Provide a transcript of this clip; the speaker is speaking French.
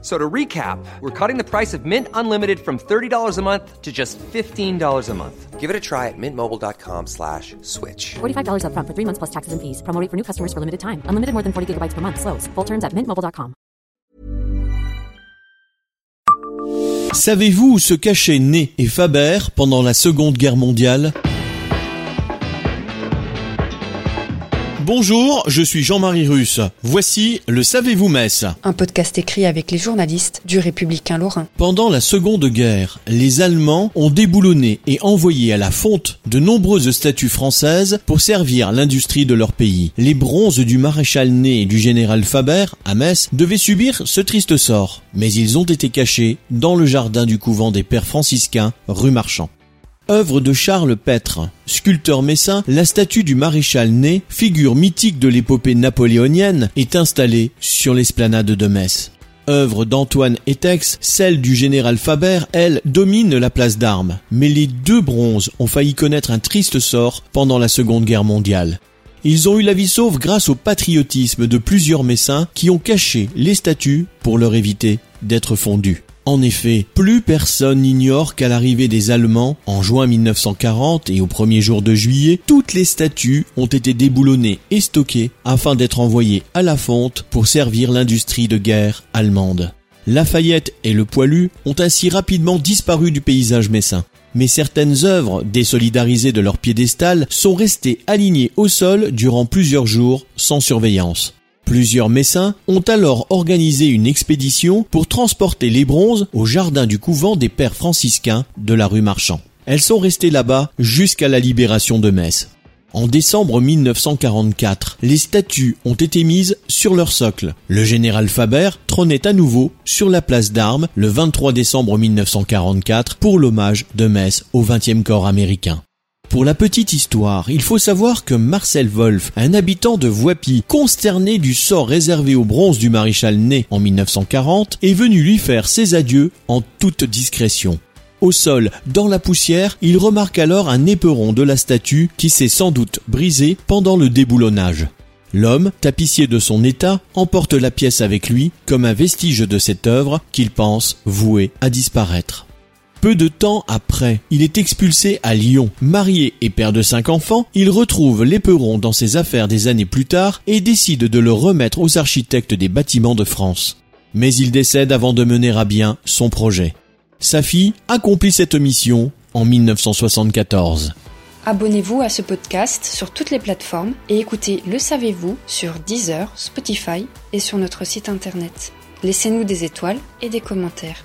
So to recap, we're cutting the price of Mint Unlimited from $30 a month to just $15 a month. Give it a try at mintmobile.com slash switch. $45 upfront for three months plus taxes and fees. Promo rate for new customers for limited time. Unlimited more than 40 gigabytes per month. Slows. Full terms at mintmobile.com. Savez-vous où se cachaient Ney et Faber pendant la Seconde Guerre mondiale? Bonjour, je suis Jean-Marie Russe. Voici le Savez-vous Metz Un podcast écrit avec les journalistes du Républicain Lorrain. Pendant la Seconde Guerre, les Allemands ont déboulonné et envoyé à la fonte de nombreuses statues françaises pour servir l'industrie de leur pays. Les bronzes du maréchal Ney et du général Faber, à Metz, devaient subir ce triste sort. Mais ils ont été cachés dans le jardin du couvent des Pères franciscains, rue Marchand. Œuvre de Charles Petre, sculpteur messin, la statue du maréchal Ney, figure mythique de l'épopée napoléonienne, est installée sur l'esplanade de Metz. Œuvre d'Antoine Etex, celle du général Faber, elle, domine la place d'armes. Mais les deux bronzes ont failli connaître un triste sort pendant la Seconde Guerre mondiale. Ils ont eu la vie sauve grâce au patriotisme de plusieurs messins qui ont caché les statues pour leur éviter d'être fondues. En effet, plus personne n'ignore qu'à l'arrivée des Allemands, en juin 1940 et au premier jour de juillet, toutes les statues ont été déboulonnées et stockées afin d'être envoyées à la fonte pour servir l'industrie de guerre allemande. Lafayette et le Poilu ont ainsi rapidement disparu du paysage messin. Mais certaines œuvres, désolidarisées de leur piédestal, sont restées alignées au sol durant plusieurs jours sans surveillance. Plusieurs messins ont alors organisé une expédition pour transporter les bronzes au jardin du couvent des pères franciscains de la rue Marchand. Elles sont restées là-bas jusqu'à la libération de Metz. En décembre 1944, les statues ont été mises sur leur socle. Le général Faber trônait à nouveau sur la place d'armes le 23 décembre 1944 pour l'hommage de Metz au 20e corps américain. Pour la petite histoire, il faut savoir que Marcel Wolf, un habitant de Voipy, consterné du sort réservé au bronze du maréchal Ney en 1940, est venu lui faire ses adieux en toute discrétion. Au sol, dans la poussière, il remarque alors un éperon de la statue qui s'est sans doute brisé pendant le déboulonnage. L'homme, tapissier de son état, emporte la pièce avec lui comme un vestige de cette œuvre qu'il pense vouée à disparaître. Peu de temps après, il est expulsé à Lyon. Marié et père de cinq enfants, il retrouve l'éperon dans ses affaires des années plus tard et décide de le remettre aux architectes des bâtiments de France. Mais il décède avant de mener à bien son projet. Sa fille accomplit cette mission en 1974. Abonnez-vous à ce podcast sur toutes les plateformes et écoutez Le Savez-vous sur Deezer, Spotify et sur notre site internet. Laissez-nous des étoiles et des commentaires.